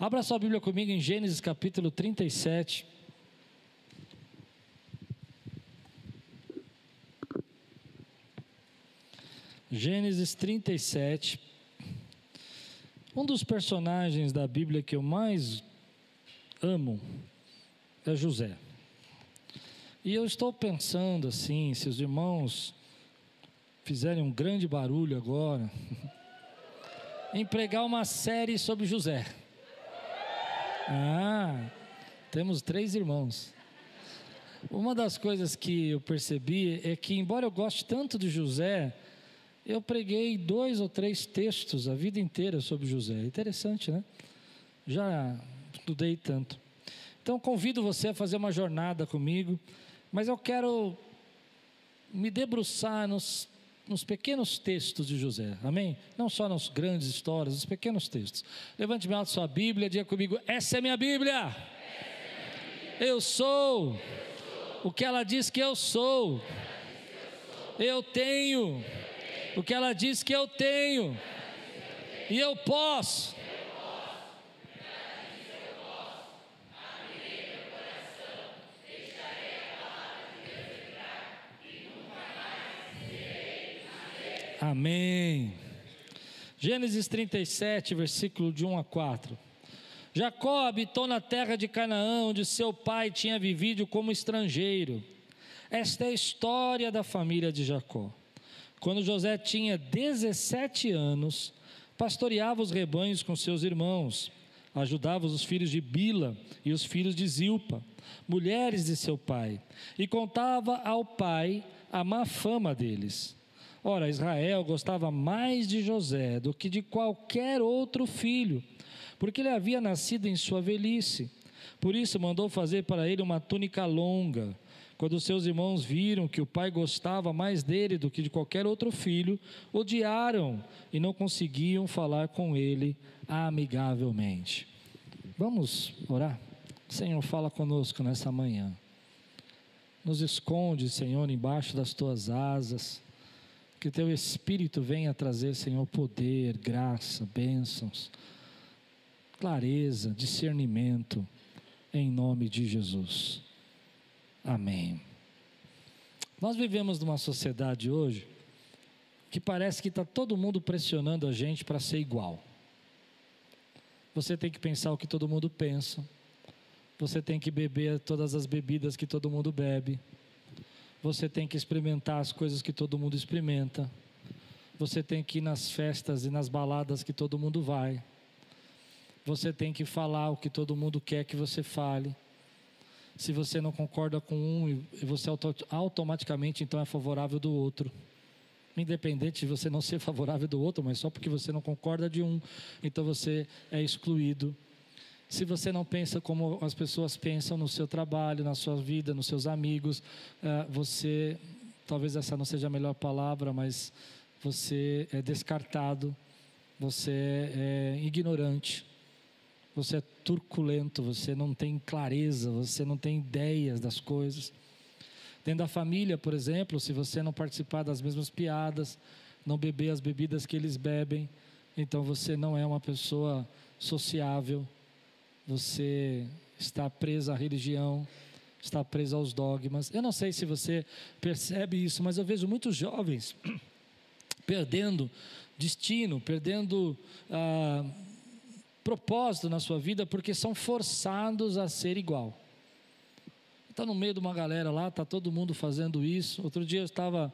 Abra sua Bíblia comigo em Gênesis capítulo 37. Gênesis 37. Um dos personagens da Bíblia que eu mais amo é José. E eu estou pensando assim, se os irmãos fizerem um grande barulho agora, em pregar uma série sobre José. Ah, temos três irmãos. Uma das coisas que eu percebi é que, embora eu goste tanto de José, eu preguei dois ou três textos a vida inteira sobre José. Interessante, né? Já estudei tanto. Então convido você a fazer uma jornada comigo, mas eu quero me debruçar nos, nos pequenos textos de José, amém? Não só nas grandes histórias, nos pequenos textos. Levante me alto sua Bíblia, diga comigo: essa é minha Bíblia. Eu sou o que ela diz que eu sou. Eu tenho o que ela diz que eu tenho. E eu posso. Amém. Gênesis 37, versículo de 1 a 4. Jacó habitou na terra de Canaã, onde seu pai tinha vivido como estrangeiro. Esta é a história da família de Jacó. Quando José tinha 17 anos, pastoreava os rebanhos com seus irmãos, ajudava os filhos de Bila e os filhos de Zilpa, mulheres de seu pai, e contava ao pai a má fama deles. Ora, Israel gostava mais de José do que de qualquer outro filho, porque ele havia nascido em sua velhice. Por isso mandou fazer para ele uma túnica longa quando seus irmãos viram que o pai gostava mais dele do que de qualquer outro filho, odiaram e não conseguiam falar com ele amigavelmente. Vamos orar? Senhor, fala conosco nessa manhã. Nos esconde, Senhor, embaixo das tuas asas. Que teu Espírito venha trazer, Senhor, poder, graça, bênçãos, clareza, discernimento, em nome de Jesus. Amém. Nós vivemos numa sociedade hoje que parece que está todo mundo pressionando a gente para ser igual. Você tem que pensar o que todo mundo pensa. Você tem que beber todas as bebidas que todo mundo bebe. Você tem que experimentar as coisas que todo mundo experimenta. Você tem que ir nas festas e nas baladas que todo mundo vai. Você tem que falar o que todo mundo quer que você fale se você não concorda com um, você automaticamente então é favorável do outro. Independente de você não ser favorável do outro, mas só porque você não concorda de um, então você é excluído. Se você não pensa como as pessoas pensam no seu trabalho, na sua vida, nos seus amigos, eh, você, talvez essa não seja a melhor palavra, mas você é descartado, você é ignorante você é turculento, você não tem clareza, você não tem ideias das coisas. Dentro da família, por exemplo, se você não participar das mesmas piadas, não beber as bebidas que eles bebem, então você não é uma pessoa sociável, você está preso à religião, está preso aos dogmas. Eu não sei se você percebe isso, mas eu vejo muitos jovens perdendo destino, perdendo. Ah, propósito na sua vida porque são forçados a ser igual. Está no meio de uma galera lá, está todo mundo fazendo isso. Outro dia eu estava,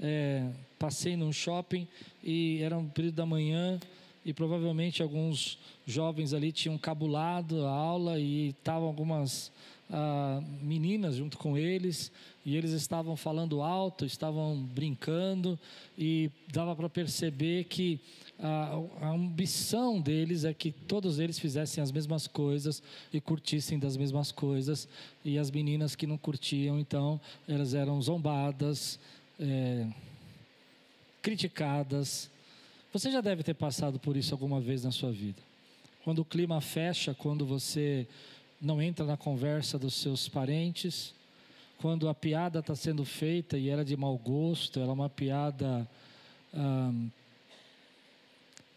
é, passei num shopping e era um período da manhã e provavelmente alguns jovens ali tinham cabulado a aula e estavam algumas ah, meninas junto com eles e eles estavam falando alto, estavam brincando e dava para perceber que a, a ambição deles é que todos eles fizessem as mesmas coisas e curtissem das mesmas coisas e as meninas que não curtiam então elas eram zombadas, é, criticadas. Você já deve ter passado por isso alguma vez na sua vida. Quando o clima fecha, quando você não entra na conversa dos seus parentes, quando a piada está sendo feita e ela é de mau gosto, ela é uma piada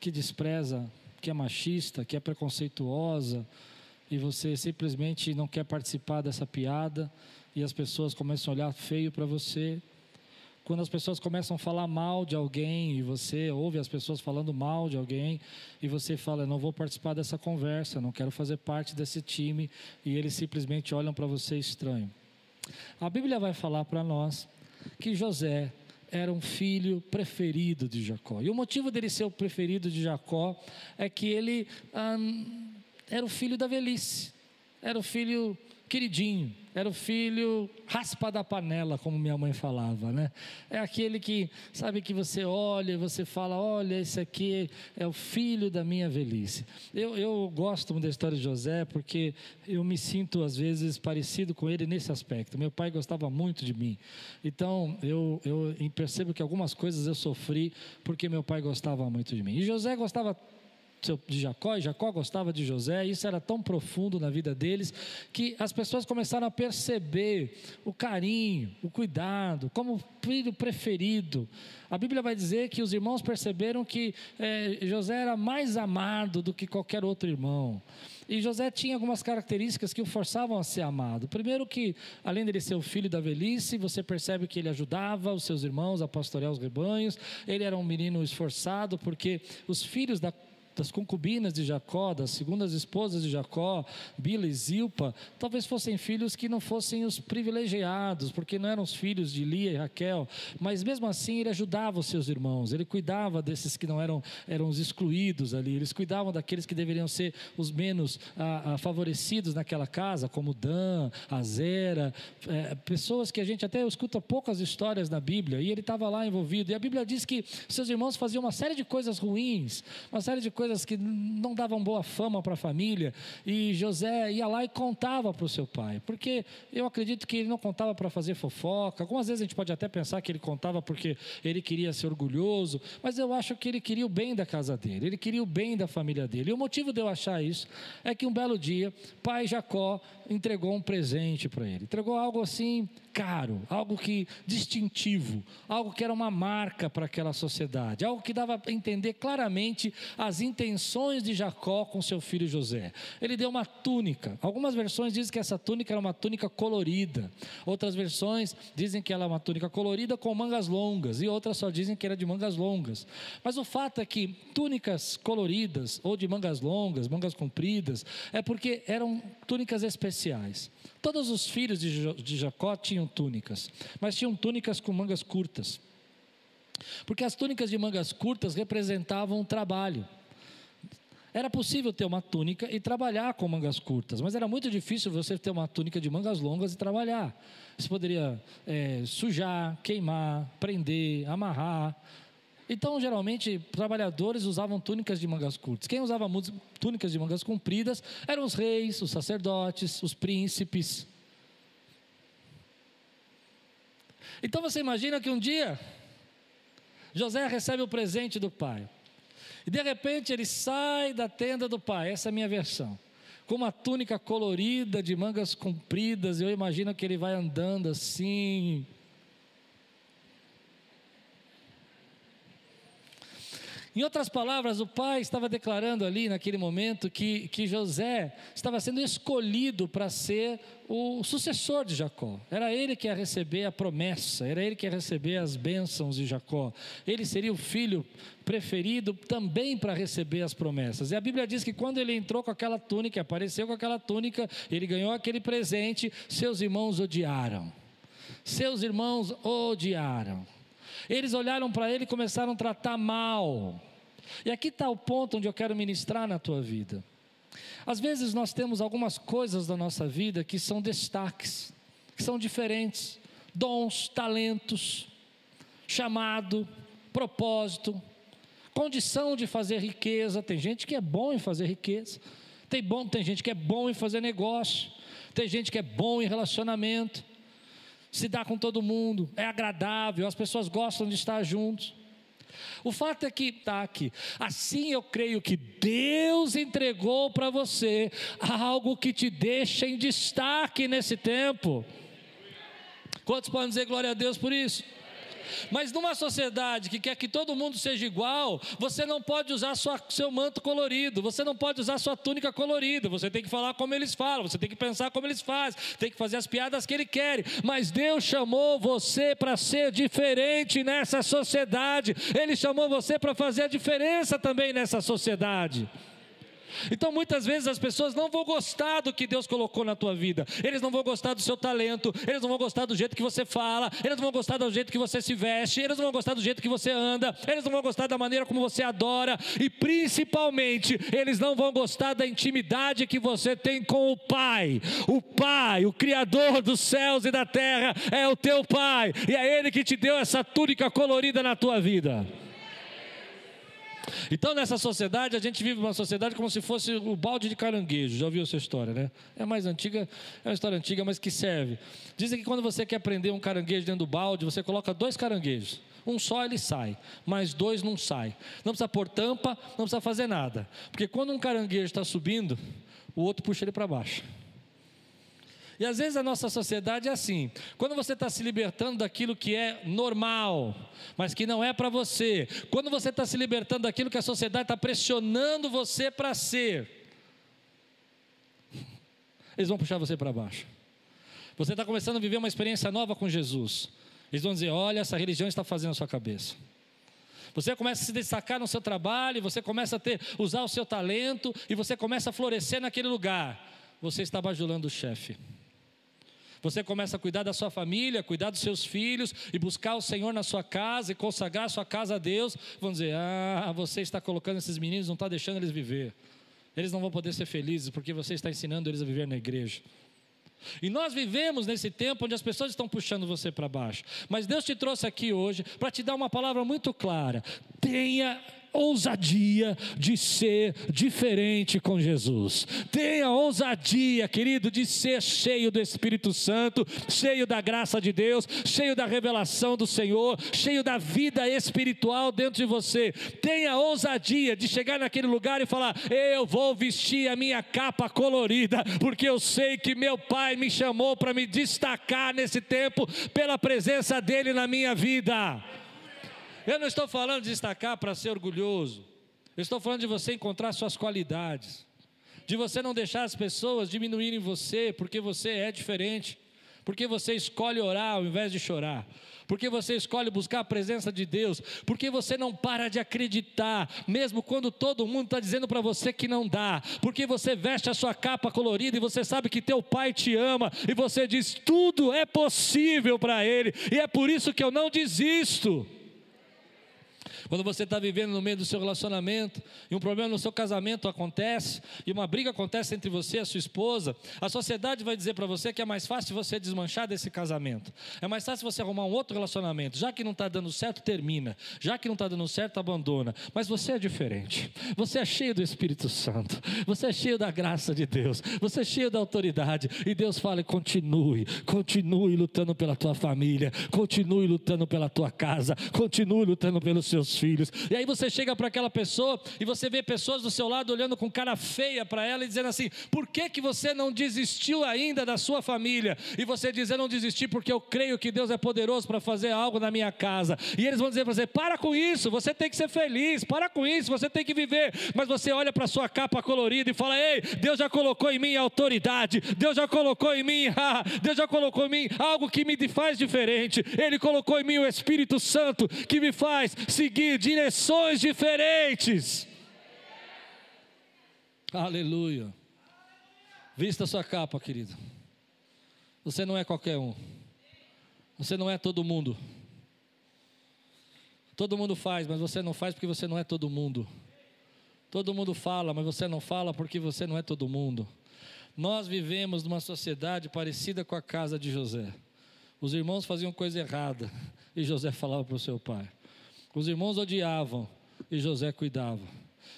que despreza que é machista, que é preconceituosa, e você simplesmente não quer participar dessa piada, e as pessoas começam a olhar feio para você. Quando as pessoas começam a falar mal de alguém e você ouve as pessoas falando mal de alguém e você fala, não vou participar dessa conversa, não quero fazer parte desse time e eles simplesmente olham para você estranho. A Bíblia vai falar para nós que José era um filho preferido de Jacó. E o motivo dele ser o preferido de Jacó é que ele hum, era o filho da velhice, era o filho queridinho, era o filho raspa da panela, como minha mãe falava, né? É aquele que, sabe, que você olha você fala: olha, esse aqui é o filho da minha velhice. Eu, eu gosto muito da história de José porque eu me sinto, às vezes, parecido com ele nesse aspecto. Meu pai gostava muito de mim, então eu, eu percebo que algumas coisas eu sofri porque meu pai gostava muito de mim. E José gostava de Jacó, e Jacó gostava de José, isso era tão profundo na vida deles, que as pessoas começaram a perceber o carinho, o cuidado, como filho preferido. A Bíblia vai dizer que os irmãos perceberam que é, José era mais amado do que qualquer outro irmão. E José tinha algumas características que o forçavam a ser amado. Primeiro que, além de ele ser o filho da velhice, você percebe que ele ajudava os seus irmãos a pastorear os rebanhos. Ele era um menino esforçado, porque os filhos da das concubinas de Jacó, das segundas esposas de Jacó, Bila e Zilpa, talvez fossem filhos que não fossem os privilegiados, porque não eram os filhos de Lia e Raquel, mas mesmo assim ele ajudava os seus irmãos, ele cuidava desses que não eram, eram os excluídos ali, eles cuidavam daqueles que deveriam ser os menos ah, ah, favorecidos naquela casa, como Dan, Azera, é, pessoas que a gente até escuta poucas histórias na Bíblia, e ele estava lá envolvido, e a Bíblia diz que seus irmãos faziam uma série de coisas ruins, uma série de coisas coisas que não davam boa fama para a família. E José ia lá e contava para o seu pai, porque eu acredito que ele não contava para fazer fofoca. Algumas vezes a gente pode até pensar que ele contava porque ele queria ser orgulhoso, mas eu acho que ele queria o bem da casa dele, ele queria o bem da família dele. E o motivo de eu achar isso é que um belo dia, pai Jacó entregou um presente para ele, entregou algo assim caro, algo que distintivo, algo que era uma marca para aquela sociedade, algo que dava a entender claramente as intenções de Jacó com seu filho José. Ele deu uma túnica. Algumas versões dizem que essa túnica era uma túnica colorida. Outras versões dizem que ela é uma túnica colorida com mangas longas e outras só dizem que era de mangas longas. Mas o fato é que túnicas coloridas ou de mangas longas, mangas compridas, é porque eram túnicas especiais. Todos os filhos de Jacó tinham túnicas, mas tinham túnicas com mangas curtas. Porque as túnicas de mangas curtas representavam trabalho. Era possível ter uma túnica e trabalhar com mangas curtas, mas era muito difícil você ter uma túnica de mangas longas e trabalhar. Você poderia é, sujar, queimar, prender, amarrar. Então, geralmente, trabalhadores usavam túnicas de mangas curtas. Quem usava túnicas de mangas compridas eram os reis, os sacerdotes, os príncipes. Então você imagina que um dia José recebe o presente do pai. E de repente ele sai da tenda do pai, essa é a minha versão. Com uma túnica colorida de mangas compridas, eu imagino que ele vai andando assim, Em outras palavras, o pai estava declarando ali naquele momento que, que José estava sendo escolhido para ser o sucessor de Jacó. Era ele que ia receber a promessa, era ele que ia receber as bênçãos de Jacó. Ele seria o filho preferido também para receber as promessas. E a Bíblia diz que quando ele entrou com aquela túnica, apareceu com aquela túnica, ele ganhou aquele presente, seus irmãos odiaram. Seus irmãos odiaram. Eles olharam para ele e começaram a tratar mal. E aqui está o ponto onde eu quero ministrar na tua vida. Às vezes nós temos algumas coisas da nossa vida que são destaques, que são diferentes, dons, talentos, chamado, propósito, condição de fazer riqueza. Tem gente que é bom em fazer riqueza, tem, bom, tem gente que é bom em fazer negócio, tem gente que é bom em relacionamento, se dá com todo mundo, é agradável, as pessoas gostam de estar juntos. O fato é que está aqui. Assim eu creio que Deus entregou para você algo que te deixa em destaque nesse tempo. Quantos podem dizer glória a Deus por isso? Mas numa sociedade que quer que todo mundo seja igual, você não pode usar sua, seu manto colorido, você não pode usar sua túnica colorida, você tem que falar como eles falam, você tem que pensar como eles fazem, tem que fazer as piadas que ele quer. Mas Deus chamou você para ser diferente nessa sociedade, Ele chamou você para fazer a diferença também nessa sociedade. Então muitas vezes as pessoas não vão gostar do que Deus colocou na tua vida, eles não vão gostar do seu talento, eles não vão gostar do jeito que você fala, eles não vão gostar do jeito que você se veste, eles não vão gostar do jeito que você anda, eles não vão gostar da maneira como você adora. E principalmente eles não vão gostar da intimidade que você tem com o Pai. O Pai, o Criador dos céus e da terra, é o teu Pai. E é Ele que te deu essa túnica colorida na tua vida. Então, nessa sociedade, a gente vive uma sociedade como se fosse o balde de caranguejo. Já ouviu essa história, né? É mais antiga, é uma história antiga, mas que serve. Dizem que quando você quer prender um caranguejo dentro do balde, você coloca dois caranguejos. Um só ele sai, mas dois não sai. Não precisa pôr tampa, não precisa fazer nada. Porque quando um caranguejo está subindo, o outro puxa ele para baixo. E às vezes a nossa sociedade é assim: quando você está se libertando daquilo que é normal, mas que não é para você, quando você está se libertando daquilo que a sociedade está pressionando você para ser, eles vão puxar você para baixo. Você está começando a viver uma experiência nova com Jesus. Eles vão dizer: olha, essa religião está fazendo a sua cabeça. Você começa a se destacar no seu trabalho, você começa a ter, usar o seu talento e você começa a florescer naquele lugar. Você está bajulando o chefe. Você começa a cuidar da sua família, cuidar dos seus filhos e buscar o Senhor na sua casa e consagrar a sua casa a Deus. Vão dizer: Ah, você está colocando esses meninos, não está deixando eles viver. Eles não vão poder ser felizes porque você está ensinando eles a viver na igreja. E nós vivemos nesse tempo onde as pessoas estão puxando você para baixo. Mas Deus te trouxe aqui hoje para te dar uma palavra muito clara. Tenha ousadia de ser diferente com Jesus. Tenha ousadia, querido, de ser cheio do Espírito Santo, cheio da graça de Deus, cheio da revelação do Senhor, cheio da vida espiritual dentro de você. Tenha ousadia de chegar naquele lugar e falar: Eu vou vestir a minha capa colorida, porque eu sei que meu Pai me chamou para me destacar nesse tempo pela presença dEle na minha vida. Eu não estou falando de destacar para ser orgulhoso. Eu estou falando de você encontrar suas qualidades. De você não deixar as pessoas diminuírem você porque você é diferente. Porque você escolhe orar ao invés de chorar. Porque você escolhe buscar a presença de Deus. Porque você não para de acreditar, mesmo quando todo mundo está dizendo para você que não dá. Porque você veste a sua capa colorida e você sabe que teu pai te ama. E você diz: tudo é possível para ele. E é por isso que eu não desisto. Quando você está vivendo no meio do seu relacionamento e um problema no seu casamento acontece e uma briga acontece entre você e a sua esposa, a sociedade vai dizer para você que é mais fácil você desmanchar desse casamento. É mais fácil você arrumar um outro relacionamento. Já que não está dando certo, termina. Já que não está dando certo, abandona. Mas você é diferente. Você é cheio do Espírito Santo. Você é cheio da graça de Deus. Você é cheio da autoridade. E Deus fala: continue, continue lutando pela tua família, continue lutando pela tua casa, continue lutando pelos seus filhos. E aí você chega para aquela pessoa e você vê pessoas do seu lado olhando com cara feia para ela e dizendo assim: por que, que você não desistiu ainda da sua família? E você diz: eu não desisti porque eu creio que Deus é poderoso para fazer algo na minha casa. E eles vão dizer para você: para com isso, você tem que ser feliz, para com isso, você tem que viver. Mas você olha para sua capa colorida e fala: ei, Deus já colocou em mim autoridade, Deus já colocou em mim, Deus já colocou em mim algo que me faz diferente. Ele colocou em mim o Espírito Santo que me faz seguir direções diferentes. Aleluia. Vista sua capa, querido. Você não é qualquer um. Você não é todo mundo. Todo mundo faz, mas você não faz porque você não é todo mundo. Todo mundo fala, mas você não fala porque você não é todo mundo. Nós vivemos numa sociedade parecida com a casa de José. Os irmãos faziam coisa errada e José falava para o seu pai. Os irmãos odiavam e José cuidava.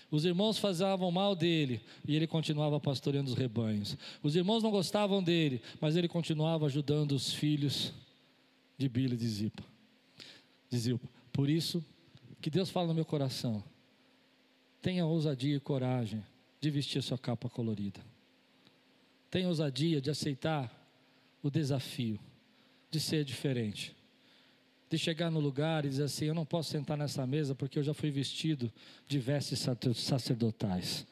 Os irmãos faziam mal dele e ele continuava pastoreando os rebanhos. Os irmãos não gostavam dele, mas ele continuava ajudando os filhos de Bila e de Zipa. De Zilpa. Por isso que Deus fala no meu coração: tenha ousadia e coragem de vestir sua capa colorida. Tenha ousadia de aceitar o desafio de ser diferente. De chegar no lugar e dizer assim: eu não posso sentar nessa mesa porque eu já fui vestido de vestes sacerdotais.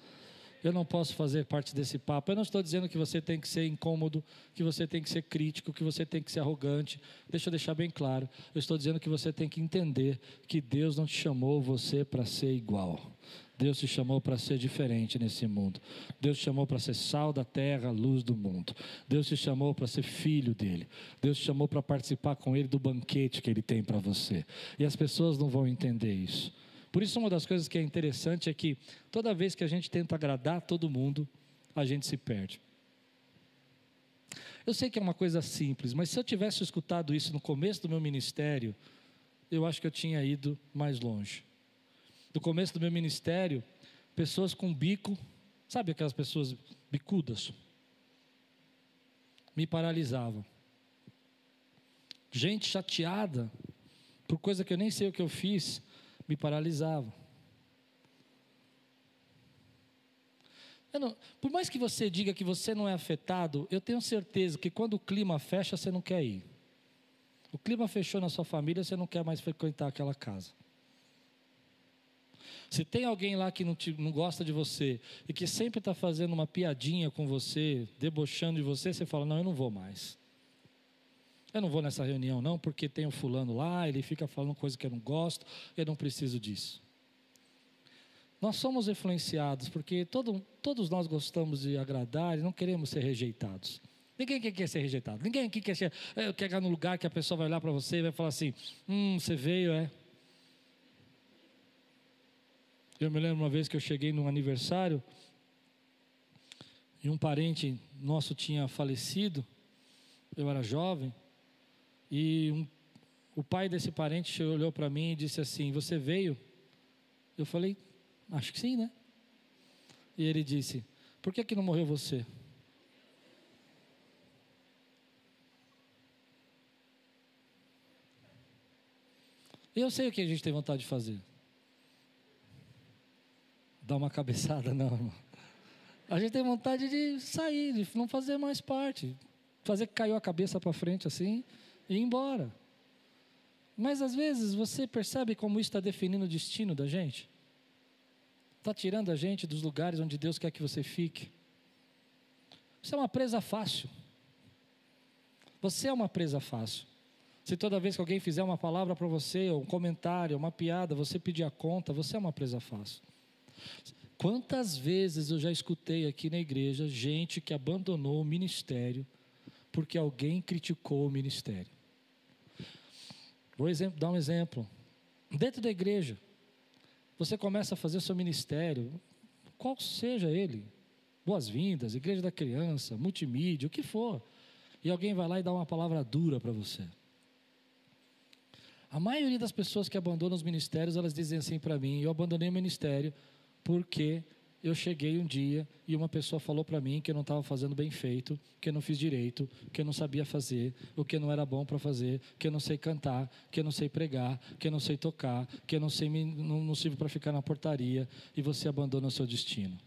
Eu não posso fazer parte desse papo. Eu não estou dizendo que você tem que ser incômodo, que você tem que ser crítico, que você tem que ser arrogante. Deixa eu deixar bem claro. Eu estou dizendo que você tem que entender que Deus não te chamou você para ser igual. Deus te chamou para ser diferente nesse mundo. Deus te chamou para ser sal da terra, luz do mundo. Deus te chamou para ser filho dele. Deus te chamou para participar com ele do banquete que ele tem para você. E as pessoas não vão entender isso. Por isso, uma das coisas que é interessante é que toda vez que a gente tenta agradar todo mundo, a gente se perde. Eu sei que é uma coisa simples, mas se eu tivesse escutado isso no começo do meu ministério, eu acho que eu tinha ido mais longe do começo do meu ministério, pessoas com bico, sabe aquelas pessoas bicudas? Me paralisavam. Gente chateada por coisa que eu nem sei o que eu fiz, me paralisava. Não, por mais que você diga que você não é afetado, eu tenho certeza que quando o clima fecha, você não quer ir. O clima fechou na sua família, você não quer mais frequentar aquela casa. Se tem alguém lá que não, te, não gosta de você e que sempre está fazendo uma piadinha com você, debochando de você, você fala: Não, eu não vou mais. Eu não vou nessa reunião, não, porque tem o fulano lá, ele fica falando coisa que eu não gosto, eu não preciso disso. Nós somos influenciados porque todo, todos nós gostamos de agradar e não queremos ser rejeitados. Ninguém aqui quer ser rejeitado. Ninguém aqui quer, eh, quer chegar no lugar que a pessoa vai olhar para você e vai falar assim: Hum, você veio, é? Eu me lembro uma vez que eu cheguei num aniversário e um parente nosso tinha falecido. Eu era jovem e um, o pai desse parente olhou para mim e disse assim: Você veio? Eu falei: Acho que sim, né? E ele disse: Por que, que não morreu você? Eu sei o que a gente tem vontade de fazer dar uma cabeçada, não, irmão. A gente tem vontade de sair, de não fazer mais parte. Fazer que caiu a cabeça para frente assim e ir embora. Mas às vezes você percebe como isso está definindo o destino da gente? Está tirando a gente dos lugares onde Deus quer que você fique. Isso é uma presa fácil. Você é uma presa fácil. Se toda vez que alguém fizer uma palavra para você, ou um comentário, uma piada, você pedir a conta, você é uma presa fácil. Quantas vezes eu já escutei aqui na igreja gente que abandonou o ministério porque alguém criticou o ministério? Vou exemplo, dar um exemplo. Dentro da igreja, você começa a fazer o seu ministério, qual seja ele, boas-vindas, igreja da criança, multimídia, o que for, e alguém vai lá e dá uma palavra dura para você. A maioria das pessoas que abandonam os ministérios, elas dizem assim para mim: eu abandonei o ministério porque eu cheguei um dia e uma pessoa falou para mim que eu não estava fazendo bem feito, que eu não fiz direito, que eu não sabia fazer, o que não era bom para fazer, que eu não sei cantar, que eu não sei pregar, que eu não sei tocar, que eu não sei não, não sirvo para ficar na portaria e você abandona o seu destino.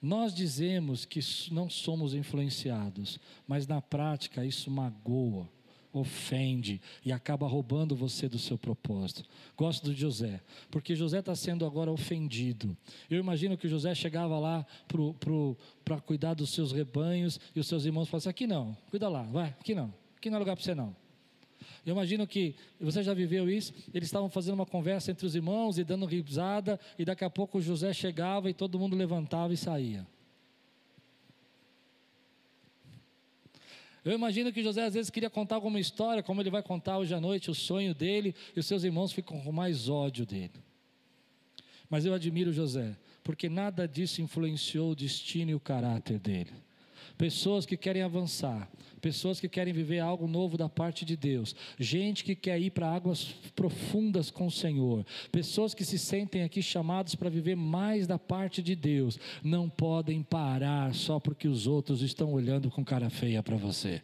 Nós dizemos que não somos influenciados, mas na prática isso magoa ofende e acaba roubando você do seu propósito. Gosto de José, porque José está sendo agora ofendido. Eu imagino que José chegava lá para cuidar dos seus rebanhos e os seus irmãos falavam assim: aqui não, cuida lá, vai, aqui não, aqui não é lugar para você não. Eu imagino que você já viveu isso. Eles estavam fazendo uma conversa entre os irmãos e dando risada, e daqui a pouco José chegava e todo mundo levantava e saía. Eu imagino que José às vezes queria contar alguma história, como ele vai contar hoje à noite, o sonho dele, e os seus irmãos ficam com mais ódio dele. Mas eu admiro José, porque nada disso influenciou o destino e o caráter dele. Pessoas que querem avançar, pessoas que querem viver algo novo da parte de Deus, gente que quer ir para águas profundas com o Senhor, pessoas que se sentem aqui chamados para viver mais da parte de Deus, não podem parar só porque os outros estão olhando com cara feia para você.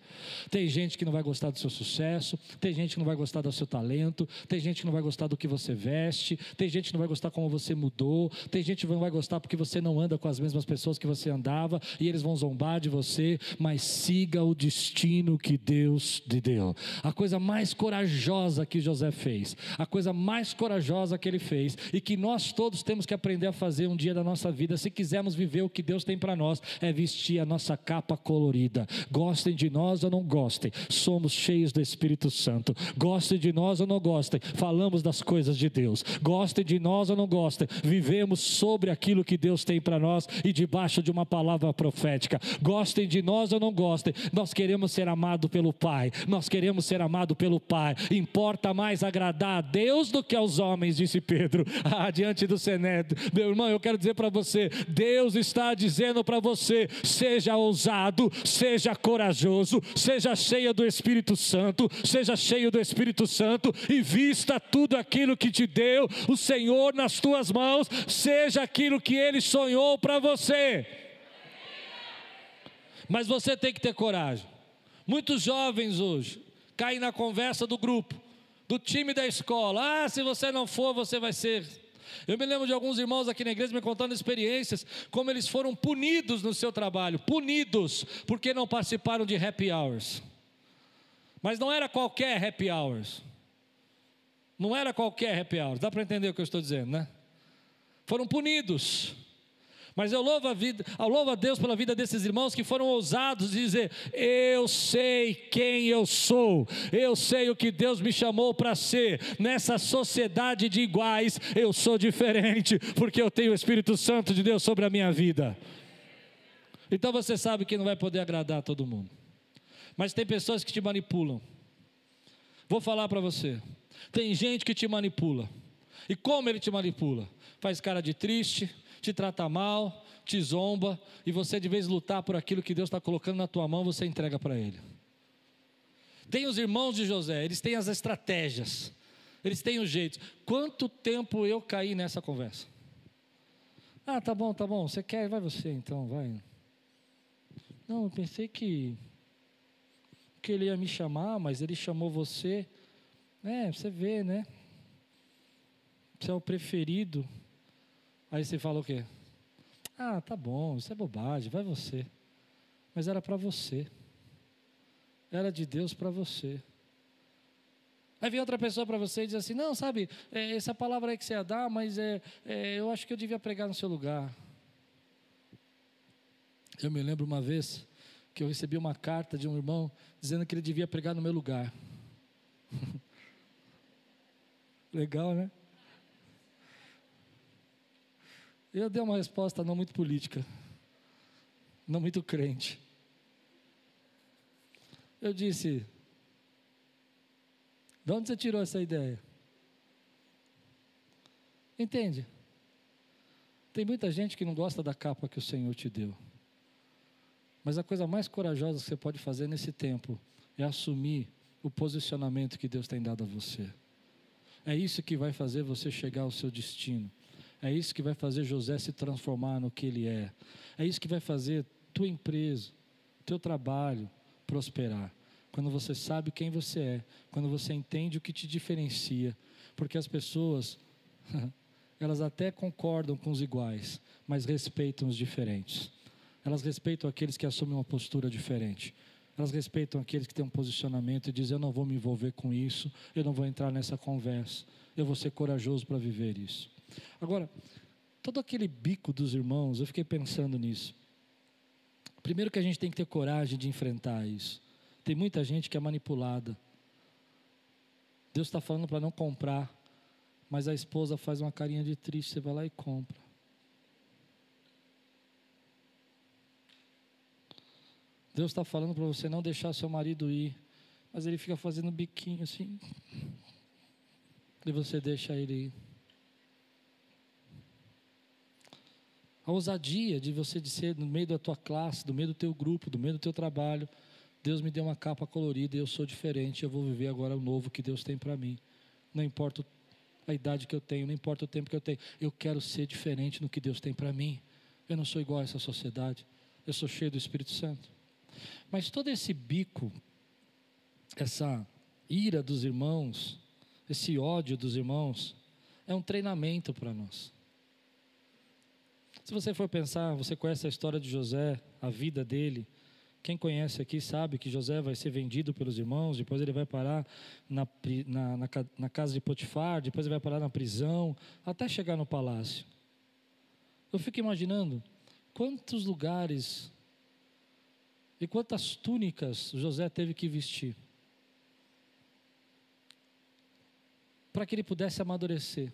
Tem gente que não vai gostar do seu sucesso, tem gente que não vai gostar do seu talento, tem gente que não vai gostar do que você veste, tem gente que não vai gostar como você mudou, tem gente que não vai gostar porque você não anda com as mesmas pessoas que você andava e eles vão zombar de você mas siga o destino que Deus te deu. A coisa mais corajosa que José fez, a coisa mais corajosa que ele fez e que nós todos temos que aprender a fazer um dia da nossa vida, se quisermos viver o que Deus tem para nós, é vestir a nossa capa colorida. Gostem de nós ou não gostem, somos cheios do Espírito Santo. Gostem de nós ou não gostem, falamos das coisas de Deus. Gostem de nós ou não gostem, vivemos sobre aquilo que Deus tem para nós e debaixo de uma palavra profética. Gostem de nós ou não gostem, nós queremos ser amados pelo Pai. Nós queremos ser amados pelo Pai. Importa mais agradar a Deus do que aos homens, disse Pedro, ah, diante do Senédrio. Meu irmão, eu quero dizer para você, Deus está dizendo para você: seja ousado, seja corajoso, seja cheio do Espírito Santo, seja cheio do Espírito Santo e vista tudo aquilo que te deu o Senhor nas tuas mãos, seja aquilo que Ele sonhou para você. Mas você tem que ter coragem. Muitos jovens hoje caem na conversa do grupo, do time da escola. Ah, se você não for, você vai ser. Eu me lembro de alguns irmãos aqui na igreja me contando experiências, como eles foram punidos no seu trabalho, punidos, porque não participaram de happy hours. Mas não era qualquer happy hours. Não era qualquer happy hours. Dá para entender o que eu estou dizendo, né? Foram punidos. Mas eu louvo a, vida, eu louvo a Deus pela vida desses irmãos que foram ousados de dizer: Eu sei quem eu sou, eu sei o que Deus me chamou para ser. Nessa sociedade de iguais, eu sou diferente, porque eu tenho o Espírito Santo de Deus sobre a minha vida. Então você sabe que não vai poder agradar todo mundo. Mas tem pessoas que te manipulam. Vou falar para você. Tem gente que te manipula. E como ele te manipula? Faz cara de triste, te trata mal, te zomba, e você, de vez lutar por aquilo que Deus está colocando na tua mão, você entrega para Ele. Tem os irmãos de José, eles têm as estratégias, eles têm os jeitos. Quanto tempo eu caí nessa conversa? Ah, tá bom, tá bom, você quer, vai você então, vai. Não, eu pensei que, que ele ia me chamar, mas ele chamou você. É, você vê, né? Você é o preferido. Aí você fala o quê? Ah, tá bom, isso é bobagem, vai você. Mas era para você. Era de Deus para você. Aí vem outra pessoa para você e diz assim: Não, sabe, é, essa palavra aí que você ia dar, mas é, é, eu acho que eu devia pregar no seu lugar. Eu me lembro uma vez que eu recebi uma carta de um irmão dizendo que ele devia pregar no meu lugar. Legal, né? Eu dei uma resposta não muito política, não muito crente. Eu disse: De onde você tirou essa ideia? Entende? Tem muita gente que não gosta da capa que o Senhor te deu. Mas a coisa mais corajosa que você pode fazer nesse tempo é assumir o posicionamento que Deus tem dado a você. É isso que vai fazer você chegar ao seu destino. É isso que vai fazer José se transformar no que ele é. É isso que vai fazer tua empresa, teu trabalho prosperar. Quando você sabe quem você é, quando você entende o que te diferencia, porque as pessoas elas até concordam com os iguais, mas respeitam os diferentes. Elas respeitam aqueles que assumem uma postura diferente. Elas respeitam aqueles que têm um posicionamento e dizem: Eu não vou me envolver com isso, eu não vou entrar nessa conversa, eu vou ser corajoso para viver isso. Agora, todo aquele bico dos irmãos, eu fiquei pensando nisso. Primeiro que a gente tem que ter coragem de enfrentar isso. Tem muita gente que é manipulada. Deus está falando para não comprar, mas a esposa faz uma carinha de triste, você vai lá e compra. Deus está falando para você não deixar seu marido ir, mas ele fica fazendo biquinho assim, e você deixa ele ir. A ousadia de você de ser no meio da tua classe, do meio do teu grupo, do meio do teu trabalho. Deus me deu uma capa colorida e eu sou diferente, eu vou viver agora o novo que Deus tem para mim. Não importa a idade que eu tenho, não importa o tempo que eu tenho, eu quero ser diferente no que Deus tem para mim. Eu não sou igual a essa sociedade, eu sou cheio do Espírito Santo. Mas todo esse bico, essa ira dos irmãos, esse ódio dos irmãos, é um treinamento para nós. Se você for pensar, você conhece a história de José, a vida dele, Quem conhece aqui sabe que José vai ser vendido pelos irmãos, depois ele vai parar na, na, na, na casa de Potifar, depois ele vai parar na prisão, até chegar no palácio. Eu fico imaginando quantos lugares e quantas túnicas José teve que vestir para que ele pudesse amadurecer.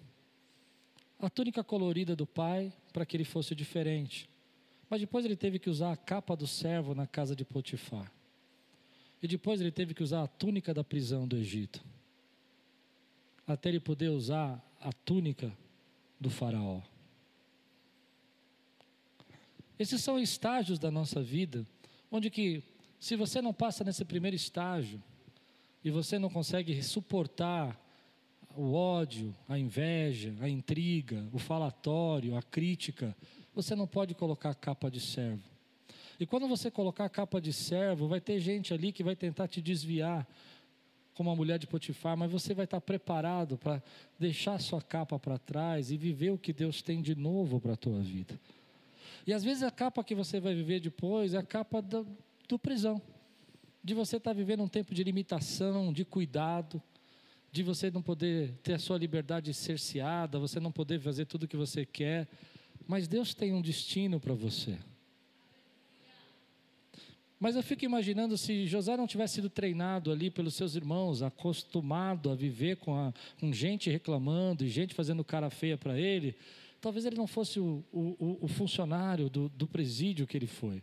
A túnica colorida do pai para que ele fosse diferente. Mas depois ele teve que usar a capa do servo na casa de Potifar. E depois ele teve que usar a túnica da prisão do Egito. Até ele poder usar a túnica do faraó. Esses são estágios da nossa vida, onde que se você não passa nesse primeiro estágio e você não consegue suportar o ódio, a inveja, a intriga, o falatório, a crítica, você não pode colocar a capa de servo. E quando você colocar a capa de servo, vai ter gente ali que vai tentar te desviar, como a mulher de Potifar, mas você vai estar preparado para deixar sua capa para trás e viver o que Deus tem de novo para a tua vida. E às vezes a capa que você vai viver depois é a capa do, do prisão, de você estar vivendo um tempo de limitação, de cuidado, de você não poder ter a sua liberdade cerceada, você não poder fazer tudo o que você quer. Mas Deus tem um destino para você. Mas eu fico imaginando se José não tivesse sido treinado ali pelos seus irmãos, acostumado a viver com, a, com gente reclamando e gente fazendo cara feia para ele, talvez ele não fosse o, o, o funcionário do, do presídio que ele foi.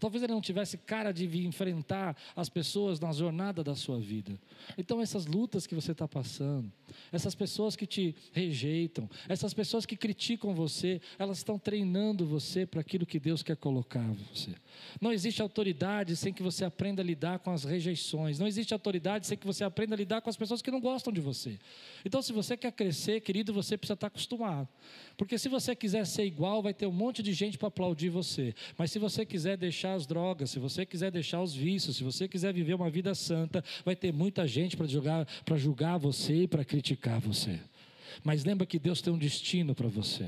Talvez ele não tivesse cara de vir enfrentar as pessoas na jornada da sua vida. Então, essas lutas que você está passando, essas pessoas que te rejeitam, essas pessoas que criticam você, elas estão treinando você para aquilo que Deus quer colocar você. Não existe autoridade sem que você aprenda a lidar com as rejeições. Não existe autoridade sem que você aprenda a lidar com as pessoas que não gostam de você. Então, se você quer crescer, querido, você precisa estar acostumado. Porque se você quiser ser igual, vai ter um monte de gente para aplaudir você. Mas se você quiser deixar as drogas, se você quiser deixar os vícios, se você quiser viver uma vida santa, vai ter muita gente para julgar, para julgar você e para criticar você. Mas lembra que Deus tem um destino para você.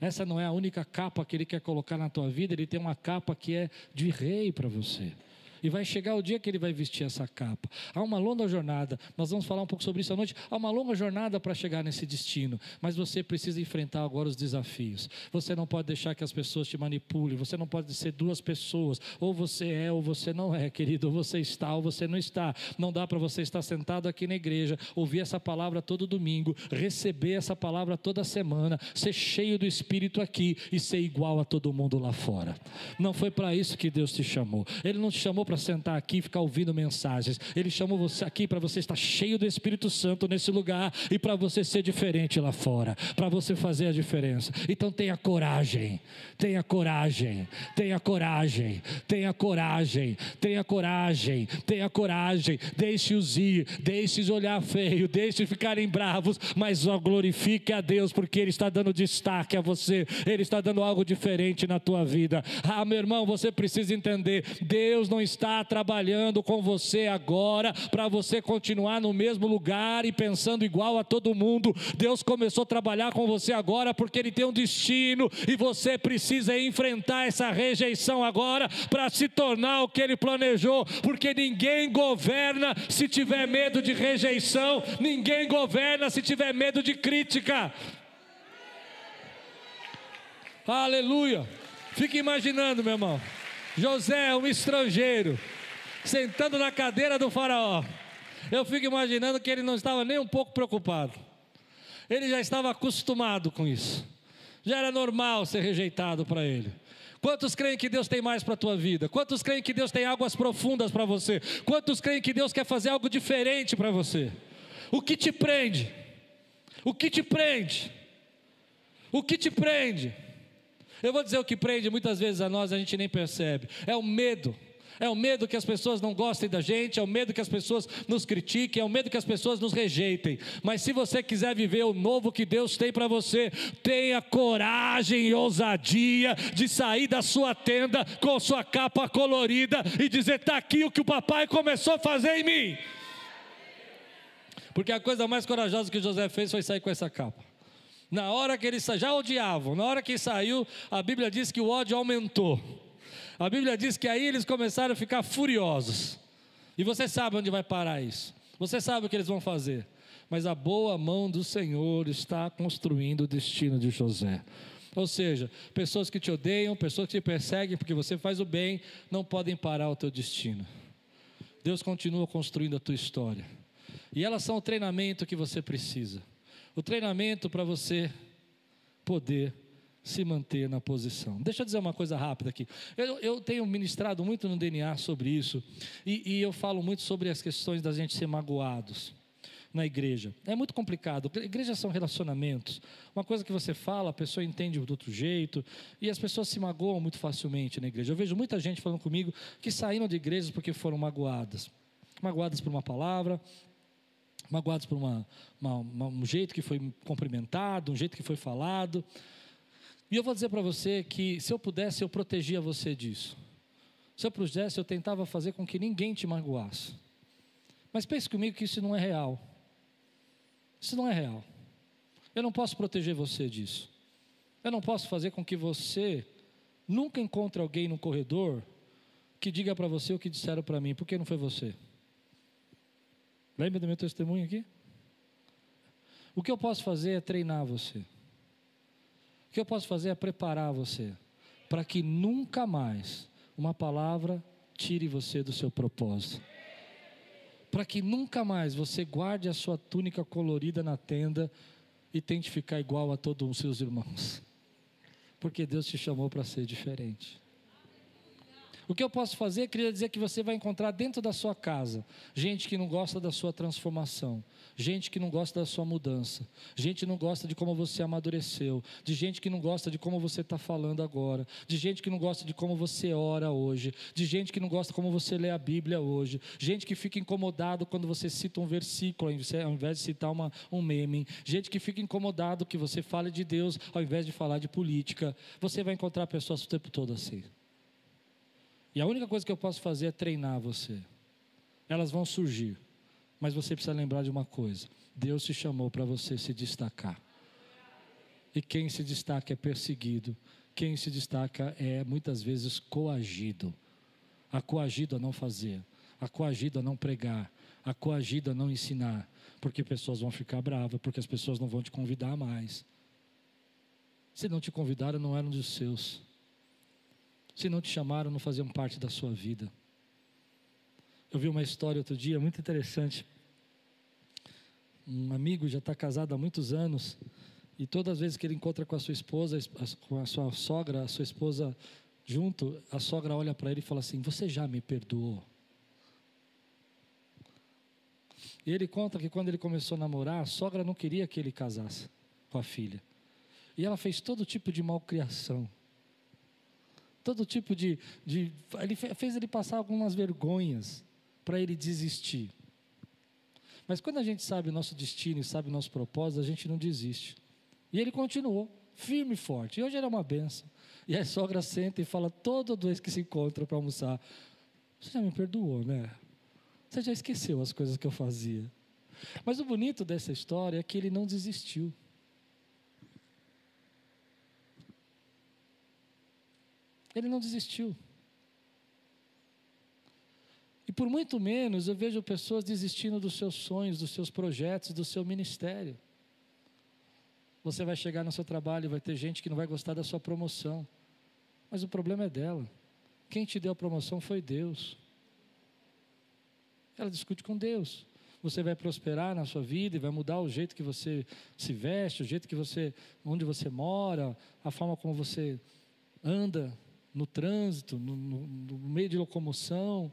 Essa não é a única capa que Ele quer colocar na tua vida, Ele tem uma capa que é de rei para você. E vai chegar o dia que ele vai vestir essa capa. Há uma longa jornada, nós vamos falar um pouco sobre isso à noite. Há uma longa jornada para chegar nesse destino, mas você precisa enfrentar agora os desafios. Você não pode deixar que as pessoas te manipulem, você não pode ser duas pessoas, ou você é ou você não é, querido, ou você está ou você não está. Não dá para você estar sentado aqui na igreja, ouvir essa palavra todo domingo, receber essa palavra toda semana, ser cheio do Espírito aqui e ser igual a todo mundo lá fora. Não foi para isso que Deus te chamou. Ele não te chamou para sentar aqui e ficar ouvindo mensagens. Ele chamou você aqui para você estar cheio do Espírito Santo nesse lugar e para você ser diferente lá fora, para você fazer a diferença. Então tenha coragem, tenha coragem, tenha coragem, tenha coragem, tenha coragem, tenha coragem. Deixe-os ir, deixe-os olhar feio, deixe ficarem bravos, mas glorifique a Deus porque Ele está dando destaque a você, Ele está dando algo diferente na tua vida. Ah, meu irmão, você precisa entender: Deus não está está trabalhando com você agora para você continuar no mesmo lugar e pensando igual a todo mundo. Deus começou a trabalhar com você agora porque Ele tem um destino e você precisa enfrentar essa rejeição agora para se tornar o que Ele planejou, porque ninguém governa se tiver medo de rejeição, ninguém governa se tiver medo de crítica. Aleluia. Fique imaginando, meu irmão. José, um estrangeiro, sentando na cadeira do faraó. Eu fico imaginando que ele não estava nem um pouco preocupado. Ele já estava acostumado com isso. Já era normal ser rejeitado para ele. Quantos creem que Deus tem mais para a tua vida? Quantos creem que Deus tem águas profundas para você? Quantos creem que Deus quer fazer algo diferente para você? O que te prende? O que te prende? O que te prende? Eu vou dizer o que prende muitas vezes a nós, a gente nem percebe. É o medo. É o medo que as pessoas não gostem da gente, é o medo que as pessoas nos critiquem, é o medo que as pessoas nos rejeitem. Mas se você quiser viver o novo que Deus tem para você, tenha coragem e ousadia de sair da sua tenda com sua capa colorida e dizer: está aqui o que o papai começou a fazer em mim. Porque a coisa mais corajosa que José fez foi sair com essa capa. Na hora que ele já odiavam, na hora que saiu, a Bíblia diz que o ódio aumentou. A Bíblia diz que aí eles começaram a ficar furiosos. E você sabe onde vai parar isso. Você sabe o que eles vão fazer. Mas a boa mão do Senhor está construindo o destino de José. Ou seja, pessoas que te odeiam, pessoas que te perseguem porque você faz o bem, não podem parar o teu destino. Deus continua construindo a tua história. E elas são o treinamento que você precisa. O treinamento para você poder se manter na posição. Deixa eu dizer uma coisa rápida aqui. Eu, eu tenho ministrado muito no DNA sobre isso, e, e eu falo muito sobre as questões da gente ser magoados na igreja. É muito complicado. Igrejas são relacionamentos. Uma coisa que você fala, a pessoa entende do outro jeito, e as pessoas se magoam muito facilmente na igreja. Eu vejo muita gente falando comigo que saíram de igrejas porque foram magoadas. Magoadas por uma palavra, magoados por uma, uma, uma, um jeito que foi cumprimentado, um jeito que foi falado. E eu vou dizer para você que se eu pudesse, eu protegia você disso. Se eu pudesse, eu tentava fazer com que ninguém te magoasse. Mas pense comigo que isso não é real. Isso não é real. Eu não posso proteger você disso. Eu não posso fazer com que você nunca encontre alguém no corredor que diga para você o que disseram para mim, porque não foi você. Lembra do meu testemunho aqui? O que eu posso fazer é treinar você. O que eu posso fazer é preparar você para que nunca mais uma palavra tire você do seu propósito. Para que nunca mais você guarde a sua túnica colorida na tenda e tente ficar igual a todos os seus irmãos. Porque Deus te chamou para ser diferente. O que eu posso fazer, queria dizer que você vai encontrar dentro da sua casa gente que não gosta da sua transformação, gente que não gosta da sua mudança, gente que não gosta de como você amadureceu, de gente que não gosta de como você está falando agora, de gente que não gosta de como você ora hoje, de gente que não gosta como você lê a Bíblia hoje, gente que fica incomodado quando você cita um versículo ao invés de citar uma, um meme, gente que fica incomodado que você fale de Deus ao invés de falar de política. Você vai encontrar pessoas o tempo todo assim. E a única coisa que eu posso fazer é treinar você. Elas vão surgir. Mas você precisa lembrar de uma coisa: Deus te chamou para você se destacar. E quem se destaca é perseguido. Quem se destaca é muitas vezes coagido. A coagido a não fazer, a coagido a não pregar, a coagido a não ensinar, porque pessoas vão ficar bravas, porque as pessoas não vão te convidar mais. Se não te convidaram, não eram dos seus. Se não te chamaram, não faziam parte da sua vida. Eu vi uma história outro dia muito interessante. Um amigo já está casado há muitos anos e todas as vezes que ele encontra com a sua esposa, com a sua sogra, a sua esposa junto, a sogra olha para ele e fala assim: Você já me perdoou? E ele conta que quando ele começou a namorar, a sogra não queria que ele casasse com a filha. E ela fez todo tipo de malcriação todo tipo de, de. Ele fez ele passar algumas vergonhas para ele desistir. Mas quando a gente sabe o nosso destino e sabe o nosso propósito, a gente não desiste. E ele continuou, firme e forte. E hoje era uma benção. E a sogra senta e fala todo vez que se encontra para almoçar: Você já me perdoou, né? Você já esqueceu as coisas que eu fazia. Mas o bonito dessa história é que ele não desistiu. Ele não desistiu. E por muito menos eu vejo pessoas desistindo dos seus sonhos, dos seus projetos, do seu ministério. Você vai chegar no seu trabalho e vai ter gente que não vai gostar da sua promoção. Mas o problema é dela. Quem te deu a promoção foi Deus. Ela discute com Deus. Você vai prosperar na sua vida e vai mudar o jeito que você se veste, o jeito que você, onde você mora, a forma como você anda no trânsito, no, no, no meio de locomoção.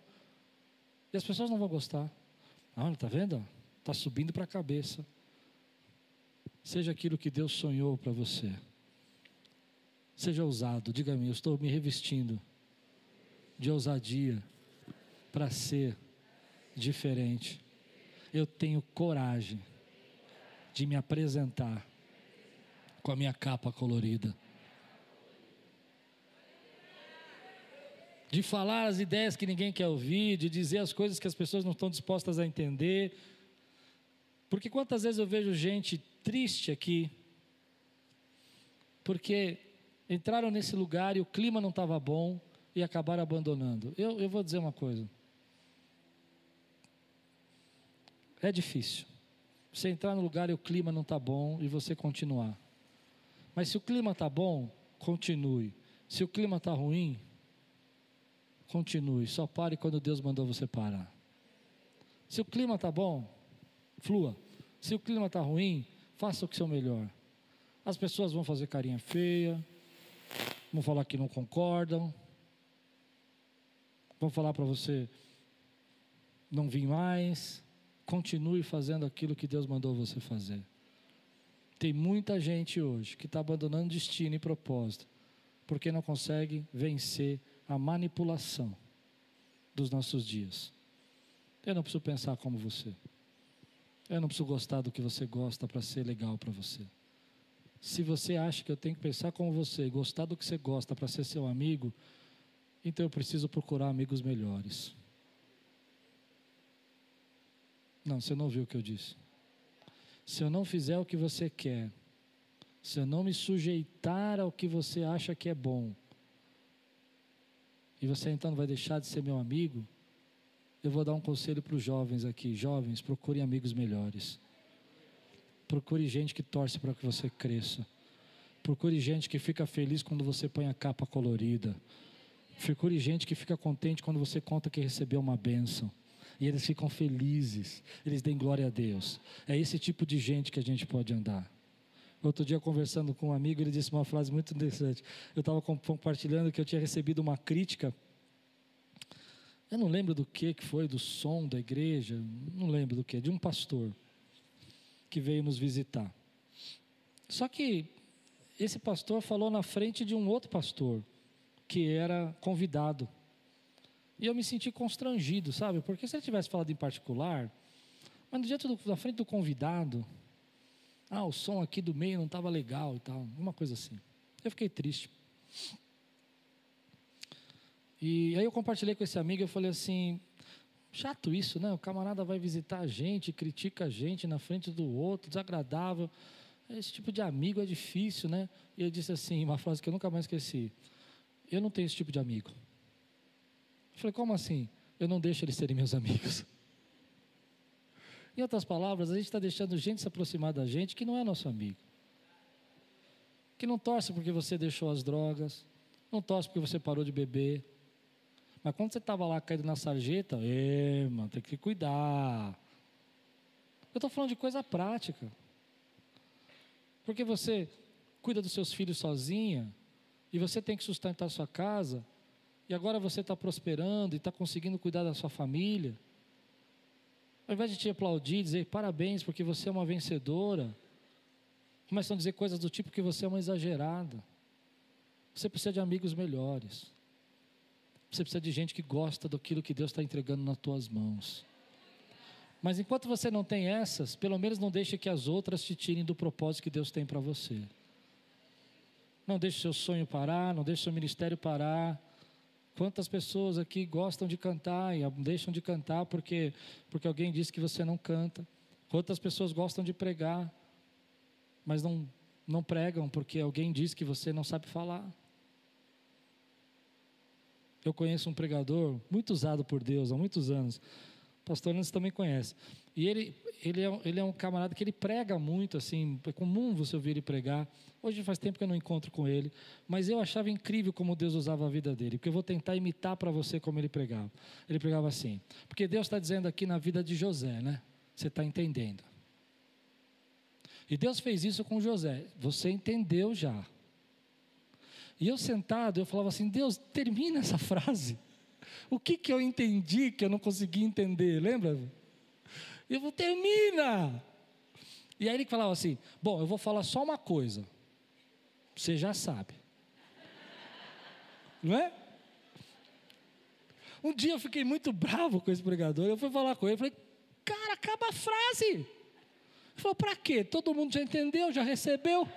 E as pessoas não vão gostar. Olha, está vendo? Está subindo para a cabeça. Seja aquilo que Deus sonhou para você. Seja ousado. Diga-me, eu estou me revestindo de ousadia para ser diferente. Eu tenho coragem de me apresentar com a minha capa colorida. De falar as ideias que ninguém quer ouvir, de dizer as coisas que as pessoas não estão dispostas a entender. Porque quantas vezes eu vejo gente triste aqui, porque entraram nesse lugar e o clima não estava bom, e acabaram abandonando. Eu, eu vou dizer uma coisa. É difícil. Você entrar no lugar e o clima não está bom e você continuar. Mas se o clima está bom, continue. Se o clima está ruim, continue. Só pare quando Deus mandou você parar. Se o clima está bom, flua. Se o clima está ruim, faça o que seu melhor. As pessoas vão fazer carinha feia, vão falar que não concordam, vão falar para você não vir mais. Continue fazendo aquilo que Deus mandou você fazer. Tem muita gente hoje que está abandonando destino e propósito, porque não consegue vencer a manipulação dos nossos dias. Eu não preciso pensar como você. Eu não preciso gostar do que você gosta para ser legal para você. Se você acha que eu tenho que pensar como você, gostar do que você gosta para ser seu amigo, então eu preciso procurar amigos melhores. Não, você não ouviu o que eu disse. Se eu não fizer o que você quer, se eu não me sujeitar ao que você acha que é bom, e você então não vai deixar de ser meu amigo, eu vou dar um conselho para os jovens aqui. Jovens, procurem amigos melhores. Procure gente que torce para que você cresça. Procure gente que fica feliz quando você põe a capa colorida. Procure gente que fica contente quando você conta que recebeu uma bênção. E eles ficam felizes, eles dêem glória a Deus. É esse tipo de gente que a gente pode andar. Outro dia, conversando com um amigo, ele disse uma frase muito interessante. Eu estava compartilhando que eu tinha recebido uma crítica eu não lembro do que que foi, do som da igreja, não lembro do que, de um pastor que veio nos visitar. Só que esse pastor falou na frente de um outro pastor que era convidado. E eu me senti constrangido, sabe? Porque se ele tivesse falado em particular, mas no dia na frente do convidado, ah, o som aqui do meio não estava legal e tal, uma coisa assim. Eu fiquei triste. E aí eu compartilhei com esse amigo, eu falei assim, chato isso, né? O camarada vai visitar a gente, critica a gente na frente do outro, desagradável. Esse tipo de amigo é difícil, né? E ele disse assim, uma frase que eu nunca mais esqueci. Eu não tenho esse tipo de amigo. Eu falei, como assim? Eu não deixo eles serem meus amigos. Em outras palavras, a gente está deixando gente se aproximar da gente que não é nosso amigo. Que não torce porque você deixou as drogas, não torce porque você parou de beber, mas quando você estava lá caído na sarjeta, é, mano, tem que cuidar. Eu estou falando de coisa prática. Porque você cuida dos seus filhos sozinha, e você tem que sustentar a sua casa, e agora você está prosperando e está conseguindo cuidar da sua família. Ao invés de te aplaudir, dizer parabéns porque você é uma vencedora, começam a dizer coisas do tipo que você é uma exagerada. Você precisa de amigos melhores. Você precisa de gente que gosta daquilo que Deus está entregando nas tuas mãos. Mas enquanto você não tem essas, pelo menos não deixe que as outras te tirem do propósito que Deus tem para você. Não deixe seu sonho parar, não deixe seu ministério parar. Quantas pessoas aqui gostam de cantar e deixam de cantar porque, porque alguém disse que você não canta? Quantas pessoas gostam de pregar, mas não, não pregam porque alguém disse que você não sabe falar? Eu conheço um pregador muito usado por Deus há muitos anos. Pastor Nantes também conhece. E ele, ele, é, ele é um camarada que ele prega muito, assim, é comum você ouvir ele pregar. Hoje faz tempo que eu não encontro com ele, mas eu achava incrível como Deus usava a vida dele, porque eu vou tentar imitar para você como ele pregava. Ele pregava assim, porque Deus está dizendo aqui na vida de José, né? Você está entendendo. E Deus fez isso com José. Você entendeu já. E eu sentado, eu falava assim: Deus, termina essa frase. O que, que eu entendi que eu não consegui entender? Lembra? Eu vou, termina. E aí ele falava assim: Bom, eu vou falar só uma coisa. Você já sabe. Não é? Um dia eu fiquei muito bravo com esse pregador. Eu fui falar com ele. Eu falei: Cara, acaba a frase. Ele falou: Para quê? Todo mundo já entendeu, já recebeu.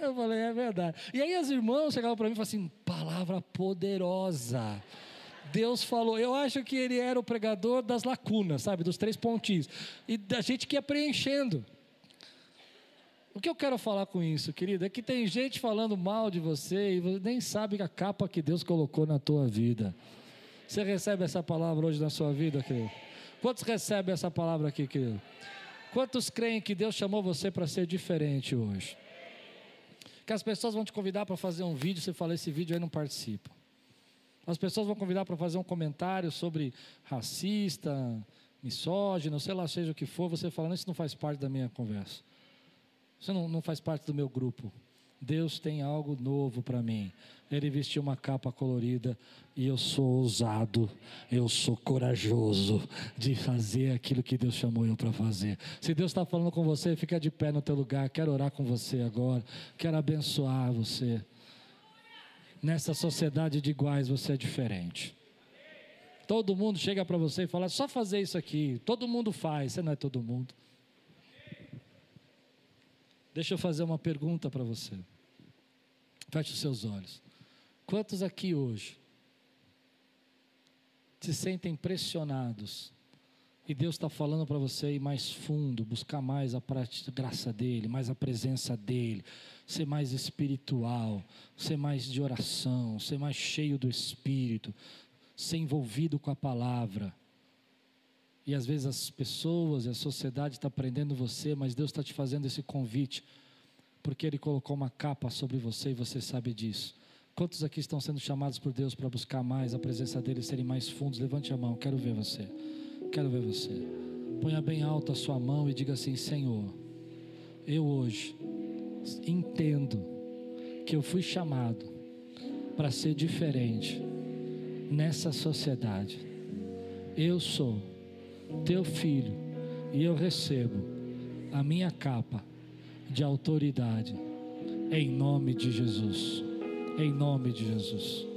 Eu falei, é verdade. E aí as irmãs chegavam para mim e falavam assim: palavra poderosa. Deus falou, eu acho que ele era o pregador das lacunas, sabe, dos três pontinhos. E da gente que ia preenchendo. O que eu quero falar com isso, querido, é que tem gente falando mal de você e você nem sabe a capa que Deus colocou na tua vida. Você recebe essa palavra hoje na sua vida, querido? Quantos recebem essa palavra aqui, querido? Quantos creem que Deus chamou você para ser diferente hoje? Que as pessoas vão te convidar para fazer um vídeo, você fala, esse vídeo aí não participa. As pessoas vão convidar para fazer um comentário sobre racista, misógino, sei lá, seja o que for, você falando, isso não faz parte da minha conversa. Isso não, não faz parte do meu grupo. Deus tem algo novo para mim. Ele vestiu uma capa colorida e eu sou ousado, eu sou corajoso de fazer aquilo que Deus chamou eu para fazer. Se Deus está falando com você, fica de pé no teu lugar. Quero orar com você agora. Quero abençoar você. Nessa sociedade de iguais você é diferente. Todo mundo chega para você e fala: só fazer isso aqui. Todo mundo faz. Você não é todo mundo. Deixa eu fazer uma pergunta para você. Feche os seus olhos. Quantos aqui hoje se sentem pressionados e Deus está falando para você ir mais fundo, buscar mais a graça dele, mais a presença dele, ser mais espiritual, ser mais de oração, ser mais cheio do Espírito, ser envolvido com a palavra. E às vezes as pessoas e a sociedade está prendendo você, mas Deus está te fazendo esse convite, porque Ele colocou uma capa sobre você e você sabe disso. Quantos aqui estão sendo chamados por Deus para buscar mais a presença dEle, serem mais fundos? Levante a mão, quero ver você. Quero ver você. Ponha bem alto a sua mão e diga assim: Senhor, eu hoje entendo que eu fui chamado para ser diferente nessa sociedade. Eu sou teu filho, e eu recebo a minha capa de autoridade, em nome de Jesus. Em nome de Jesus.